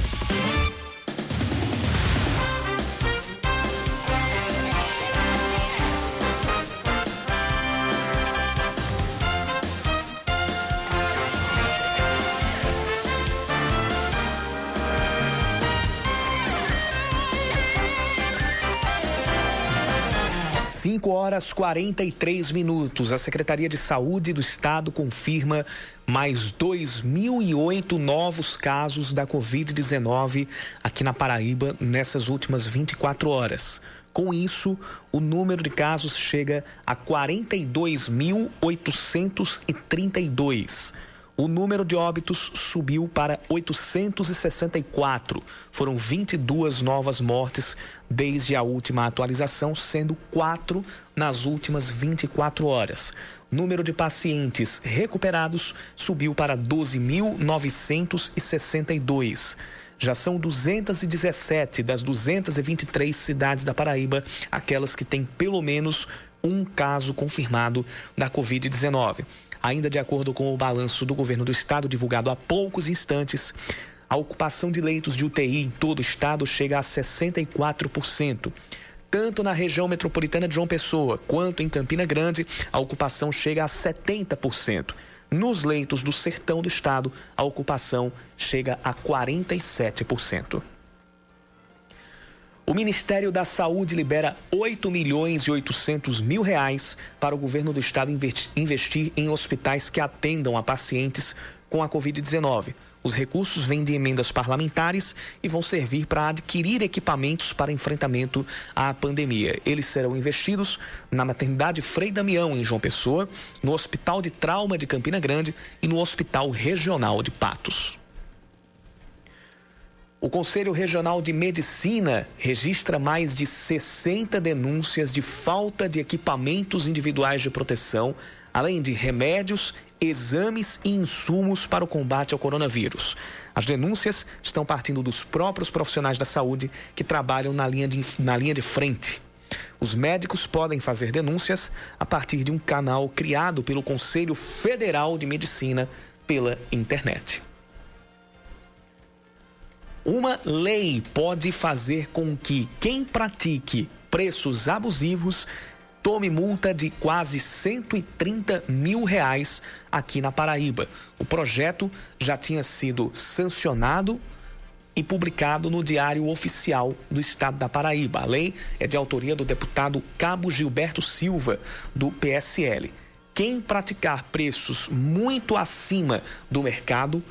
5 horas 43 minutos. A Secretaria de Saúde do Estado confirma mais 2.008 novos casos da Covid-19 aqui na Paraíba nessas últimas 24 horas. Com isso, o número de casos chega a 42.832 o número de óbitos subiu para 864. Foram 22 novas mortes desde a última atualização, sendo quatro nas últimas 24 horas. Número de pacientes recuperados subiu para 12.962. Já são 217 das 223 cidades da Paraíba, aquelas que têm pelo menos um caso confirmado da Covid-19. Ainda de acordo com o balanço do governo do estado divulgado há poucos instantes, a ocupação de leitos de UTI em todo o estado chega a 64%. Tanto na região metropolitana de João Pessoa quanto em Campina Grande, a ocupação chega a 70%. Nos leitos do sertão do estado, a ocupação chega a 47%. O Ministério da Saúde libera 8 milhões e 800 mil reais para o governo do estado investir em hospitais que atendam a pacientes com a Covid-19. Os recursos vêm de emendas parlamentares e vão servir para adquirir equipamentos para enfrentamento à pandemia. Eles serão investidos na maternidade Frei Damião, em João Pessoa, no Hospital de Trauma de Campina Grande e no Hospital Regional de Patos. O Conselho Regional de Medicina registra mais de 60 denúncias de falta de equipamentos individuais de proteção, além de remédios, exames e insumos para o combate ao coronavírus. As denúncias estão partindo dos próprios profissionais da saúde que trabalham na linha de, na linha de frente. Os médicos podem fazer denúncias a partir de um canal criado pelo Conselho Federal de Medicina pela internet. Uma lei pode fazer com que quem pratique preços abusivos tome multa de quase 130 mil reais aqui na Paraíba. O projeto já tinha sido sancionado e publicado no Diário Oficial do Estado da Paraíba. A lei é de autoria do deputado Cabo Gilberto Silva, do PSL. Quem praticar preços muito acima do mercado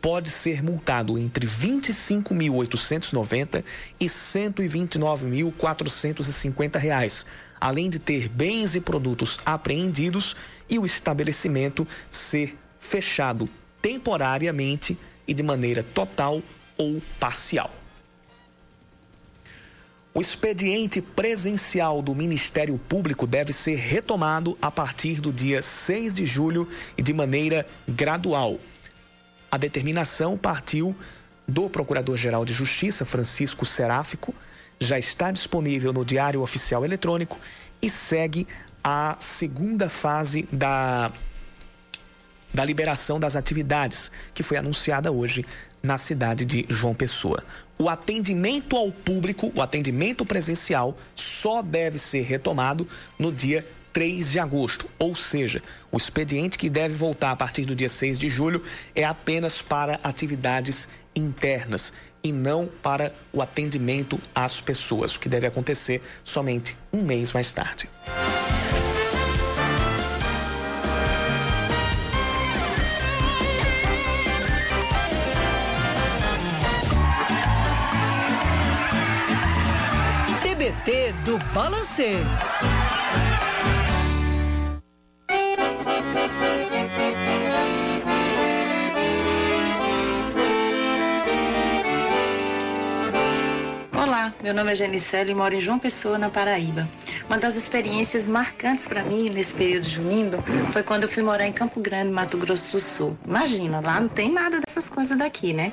pode ser multado entre R$ 25.890 e R$ 129.450, além de ter bens e produtos apreendidos e o estabelecimento ser fechado temporariamente e de maneira total ou parcial. O expediente presencial do Ministério Público deve ser retomado a partir do dia 6 de julho e de maneira gradual. A determinação partiu do Procurador-Geral de Justiça, Francisco Seráfico, já está disponível no Diário Oficial Eletrônico e segue a segunda fase da, da liberação das atividades, que foi anunciada hoje na cidade de João Pessoa. O atendimento ao público, o atendimento presencial, só deve ser retomado no dia 3 de agosto. Ou seja, o expediente que deve voltar a partir do dia 6 de julho é apenas para atividades internas e não para o atendimento às pessoas, o que deve acontecer somente um mês mais tarde. TBT do Balancê. Olá, meu nome é Genicele e moro em João Pessoa, na Paraíba. Uma das experiências marcantes para mim nesse período junindo foi quando eu fui morar em Campo Grande, Mato Grosso do Sul. Imagina, lá não tem nada dessas coisas daqui, né?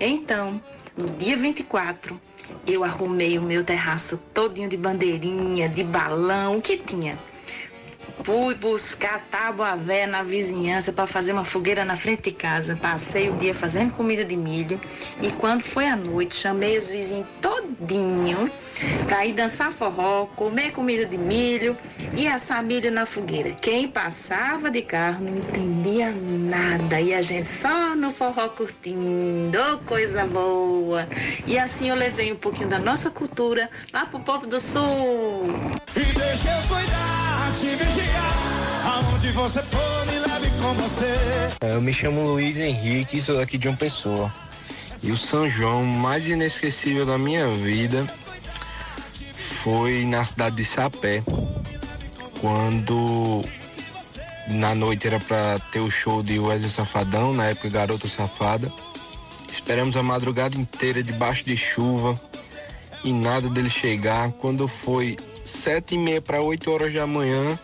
Então, no dia 24, eu arrumei o meu terraço todinho de bandeirinha, de balão, o que tinha. Fui buscar tábua véia na vizinhança para fazer uma fogueira na frente de casa. Passei o dia fazendo comida de milho e quando foi à noite, chamei os vizinhos todinho para ir dançar forró, comer comida de milho e assar milho na fogueira. Quem passava de carro não entendia nada e a gente só no forró curtindo, coisa boa. E assim eu levei um pouquinho da nossa cultura lá pro povo do sul. E deixa eu cuidar, te vigiar. Aonde você for, me leve com você. Eu me chamo Luiz Henrique, sou daqui de uma pessoa. E o São João mais inesquecível da minha vida foi na cidade de Sapé, quando na noite era para ter o show de Wesley Safadão, na época Garota Safada. Esperamos a madrugada inteira debaixo de chuva e nada dele chegar. Quando foi sete e meia para oito horas da manhã,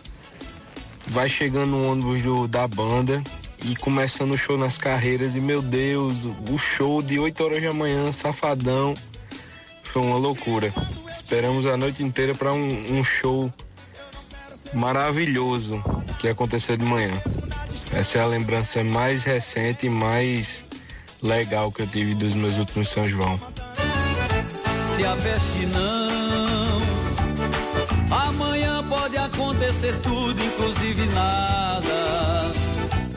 vai chegando o ônibus do, da banda e começando o show nas carreiras. E meu Deus, o show de 8 horas da manhã, safadão, foi uma loucura. Esperamos a noite inteira para um, um show maravilhoso que aconteceu de manhã. Essa é a lembrança mais recente e mais legal que eu tive dos meus últimos São João. Se a peste não, acontecer tudo, inclusive nada.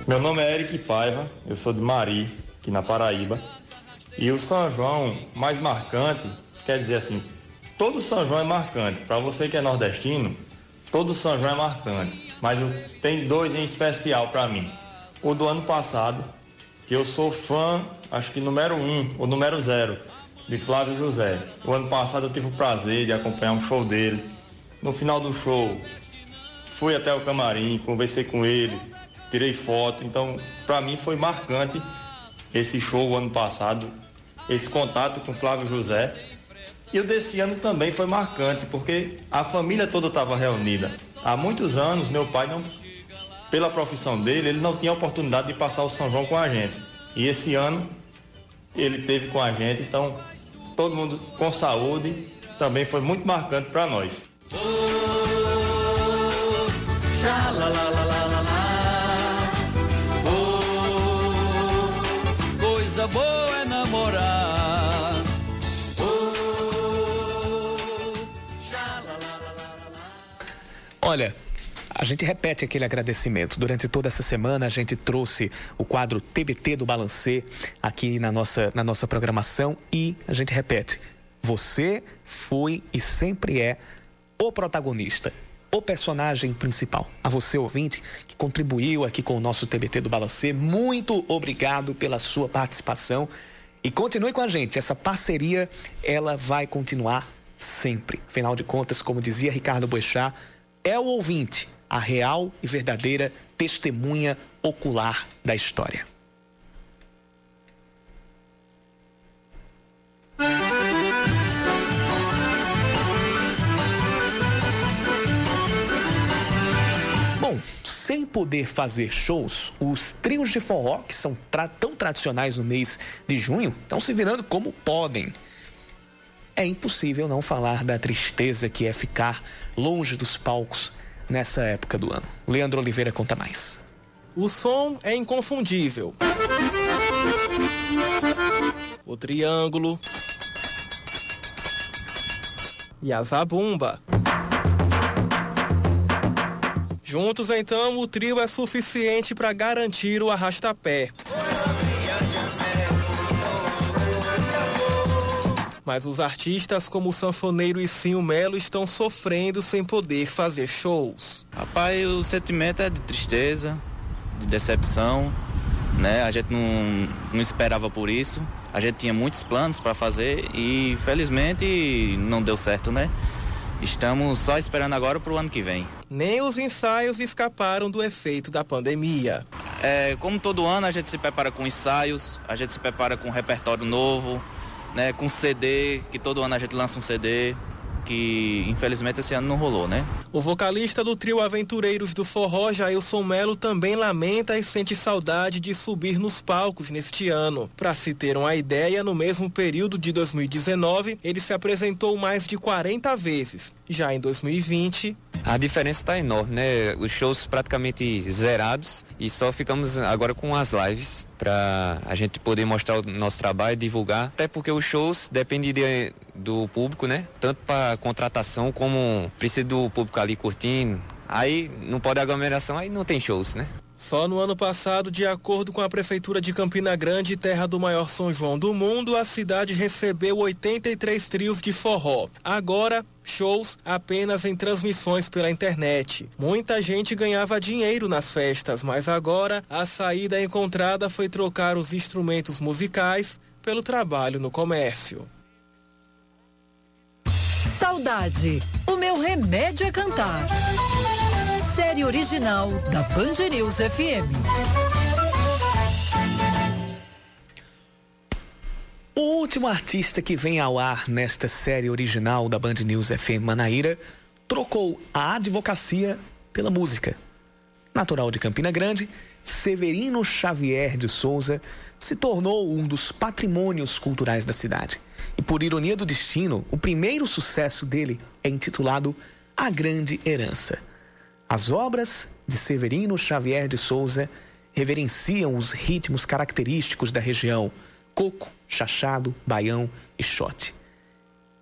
Meu nome é Eric Paiva, eu sou de Mari, aqui na Paraíba. E o São João mais marcante, quer dizer assim, todo São João é marcante. Para você que é nordestino, todo São João é marcante. Mas tem dois em especial para mim. O do ano passado, que eu sou fã, acho que número um ou número zero, de Flávio José. O ano passado eu tive o prazer de acompanhar um show dele. No final do show, fui até o camarim, conversei com ele, tirei foto. Então, para mim foi marcante esse show ano passado, esse contato com Flávio José. E o desse ano também foi marcante, porque a família toda estava reunida. Há muitos anos, meu pai não, pela profissão dele, ele não tinha oportunidade de passar o São João com a gente. E esse ano ele teve com a gente, então todo mundo com saúde, também foi muito marcante para nós. Oh, coisa boa é namorar. Olha, A gente repete aquele agradecimento. Durante toda essa semana a gente trouxe o quadro TBT do Balancê aqui na nossa, na nossa programação e a gente repete. Você foi e sempre é o protagonista, o personagem principal. A você, ouvinte, que contribuiu aqui com o nosso TBT do Balancê, muito obrigado pela sua participação. E continue com a gente, essa parceria ela vai continuar sempre. Afinal de contas, como dizia Ricardo Boechat, é o ouvinte a real e verdadeira testemunha ocular da história. Bom, sem poder fazer shows, os trios de forró, que são tra tão tradicionais no mês de junho, estão se virando como podem. É impossível não falar da tristeza que é ficar longe dos palcos nessa época do ano. Leandro Oliveira conta mais. O som é inconfundível. O triângulo. E a zabumba. Juntos, então, o trio é suficiente para garantir o arrastapé. Mas os artistas como o sanfoneiro e Sinho Melo estão sofrendo sem poder fazer shows. Rapaz, o sentimento é de tristeza, de decepção, né? A gente não, não esperava por isso. A gente tinha muitos planos para fazer e infelizmente não deu certo, né? Estamos só esperando agora para o ano que vem. Nem os ensaios escaparam do efeito da pandemia. É, como todo ano a gente se prepara com ensaios, a gente se prepara com um repertório novo, né, com CD, que todo ano a gente lança um CD, que infelizmente esse ano não rolou, né? O vocalista do trio Aventureiros do Forró, Jailson Melo, também lamenta e sente saudade de subir nos palcos neste ano. Para se ter uma ideia, no mesmo período de 2019, ele se apresentou mais de 40 vezes. Já em 2020, a diferença está enorme, né? Os shows praticamente zerados e só ficamos agora com as lives para a gente poder mostrar o nosso trabalho divulgar. Até porque os shows dependem de, do público, né? Tanto para contratação como precisa do público ali curtindo. Aí não pode aglomeração, aí não tem shows, né? Só no ano passado, de acordo com a Prefeitura de Campina Grande, terra do maior São João do mundo, a cidade recebeu 83 trios de forró. Agora, shows apenas em transmissões pela internet. Muita gente ganhava dinheiro nas festas, mas agora a saída encontrada foi trocar os instrumentos musicais pelo trabalho no comércio. Saudade. O meu remédio é cantar. Série original da Band News FM. O último artista que vem ao ar nesta série original da Band News FM Manaíra trocou a advocacia pela música. Natural de Campina Grande, Severino Xavier de Souza se tornou um dos patrimônios culturais da cidade. E por ironia do destino, o primeiro sucesso dele é intitulado A Grande Herança. As obras de Severino Xavier de Souza reverenciam os ritmos característicos da região coco, chachado, baião e shot.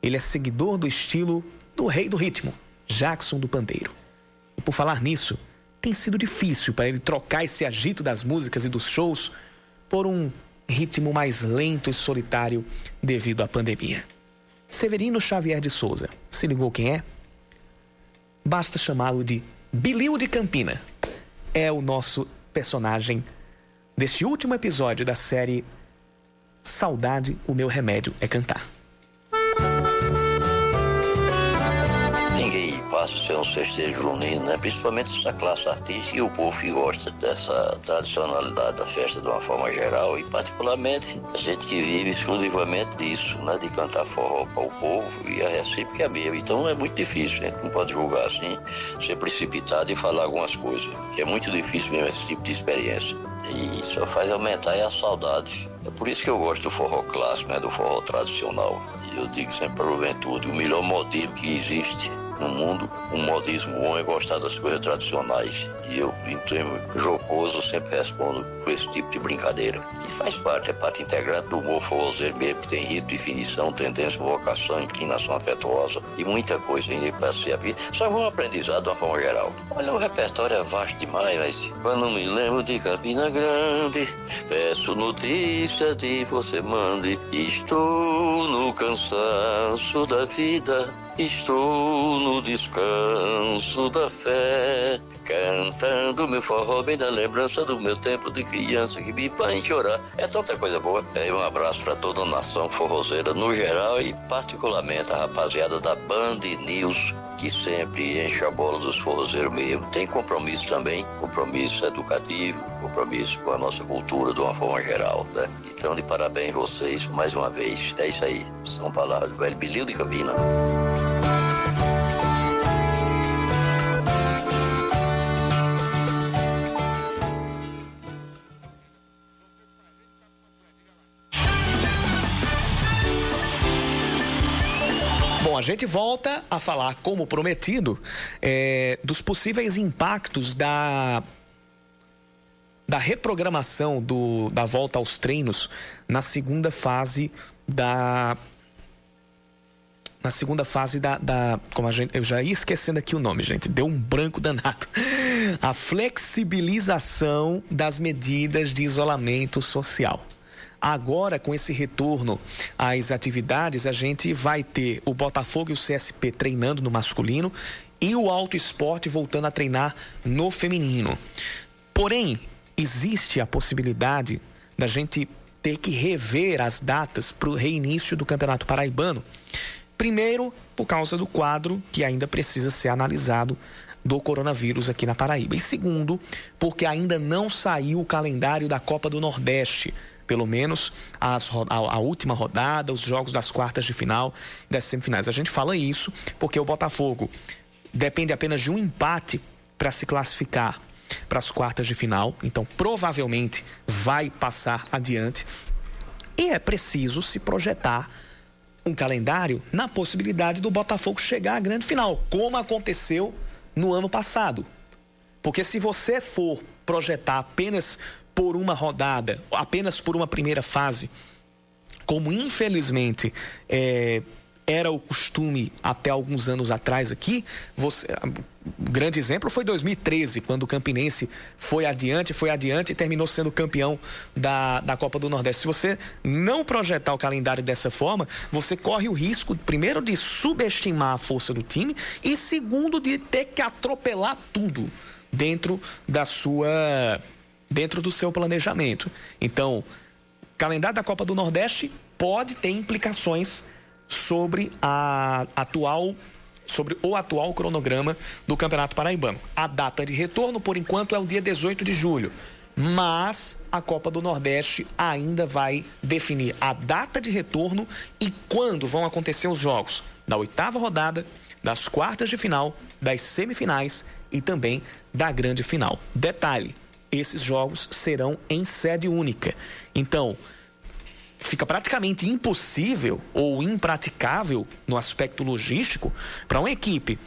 Ele é seguidor do estilo do rei do ritmo, Jackson do Pandeiro. E por falar nisso, tem sido difícil para ele trocar esse agito das músicas e dos shows por um ritmo mais lento e solitário devido à pandemia. Severino Xavier de Souza, se ligou quem é? Basta chamá-lo de Bilil de Campina. É o nosso personagem deste último episódio da série Saudade, o meu remédio é cantar. Passa ser um festejo junino, né? Principalmente essa classe artística e o povo que gosta dessa tradicionalidade da festa de uma forma geral e particularmente a gente que vive exclusivamente disso, né? De cantar forró para o povo e a recíproca é mesmo. Então é muito difícil, a gente não pode julgar assim, ser precipitado e falar algumas coisas, que é muito difícil mesmo esse tipo de experiência. E só faz aumentar a saudade. É por isso que eu gosto do forró clássico, né? Do forró tradicional. E eu digo sempre para a juventude, o melhor motivo que existe no mundo, um modismo bom é gostar das coisas tradicionais. E eu, em termo jocoso, sempre respondo com esse tipo de brincadeira. Que faz parte, é parte integrante do humor forrozeiro mesmo, que tem rito, definição, tendência, vocação, inclinação afetuosa e muita coisa ainda para ser a vida. Só um aprendizado de uma forma geral. Olha, o repertório é vasto demais, mas quando me lembro de Campina Grande, peço notícia de você mande. Estou no cansaço da vida Estou no descanso da fé, cantando meu forró bem da lembrança do meu tempo de criança que me faz chorar. É tanta coisa boa. É um abraço para toda a nação forrozeira no geral e particularmente a rapaziada da Band News que sempre enche a bola dos forrozeiros mesmo. Tem compromisso também, compromisso educativo, compromisso com a nossa cultura de uma forma geral, né? Então, de parabéns vocês mais uma vez. É isso aí. São palavras do velho Bilil de Campina. Bom, a gente volta a falar, como prometido, é, dos possíveis impactos da da reprogramação do, da volta aos treinos na segunda fase da na segunda fase da, da como a gente eu já ia esquecendo aqui o nome gente deu um branco danado. A flexibilização das medidas de isolamento social Agora, com esse retorno às atividades, a gente vai ter o Botafogo e o CSP treinando no masculino e o Alto Esporte voltando a treinar no feminino. Porém, existe a possibilidade da gente ter que rever as datas para o reinício do Campeonato Paraibano. Primeiro, por causa do quadro que ainda precisa ser analisado do coronavírus aqui na Paraíba. E segundo, porque ainda não saiu o calendário da Copa do Nordeste pelo menos as, a, a, última rodada, os jogos das quartas de final e das semifinais. A gente fala isso porque o Botafogo depende apenas de um empate para se classificar para as quartas de final, então provavelmente vai passar adiante. E é preciso se projetar um calendário na possibilidade do Botafogo chegar à grande final, como aconteceu no ano passado. Porque se você for projetar apenas por uma rodada, apenas por uma primeira fase, como infelizmente é, era o costume até alguns anos atrás aqui, você, um grande exemplo foi 2013, quando o Campinense foi adiante, foi adiante e terminou sendo campeão da, da Copa do Nordeste. Se você não projetar o calendário dessa forma, você corre o risco, primeiro, de subestimar a força do time e, segundo, de ter que atropelar tudo dentro da sua dentro do seu planejamento. Então, calendário da Copa do Nordeste pode ter implicações sobre a atual sobre o atual cronograma do Campeonato Paraibano. A data de retorno, por enquanto, é o dia 18 de julho. Mas a Copa do Nordeste ainda vai definir a data de retorno e quando vão acontecer os jogos da oitava rodada, das quartas de final, das semifinais e também da grande final. Detalhe: esses jogos serão em sede única. Então, fica praticamente impossível ou impraticável no aspecto logístico para uma equipe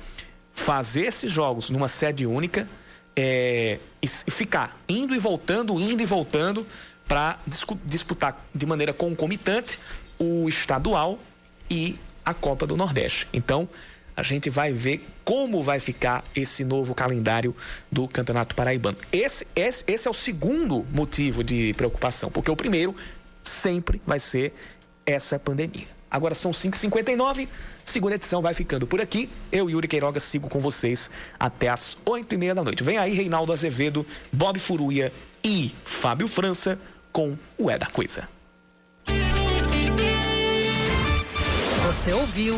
fazer esses jogos numa sede única é, e ficar indo e voltando, indo e voltando para disputar de maneira concomitante o estadual e a Copa do Nordeste. Então, a gente vai ver como vai ficar esse novo calendário do Campeonato Paraibano. Esse, esse, esse é o segundo motivo de preocupação, porque o primeiro sempre vai ser essa pandemia. Agora são 5h59, segunda edição vai ficando por aqui. Eu, Yuri Queiroga, sigo com vocês até as 8h30 da noite. Vem aí Reinaldo Azevedo, Bob Furuia e Fábio França com o É da Coisa. Você ouviu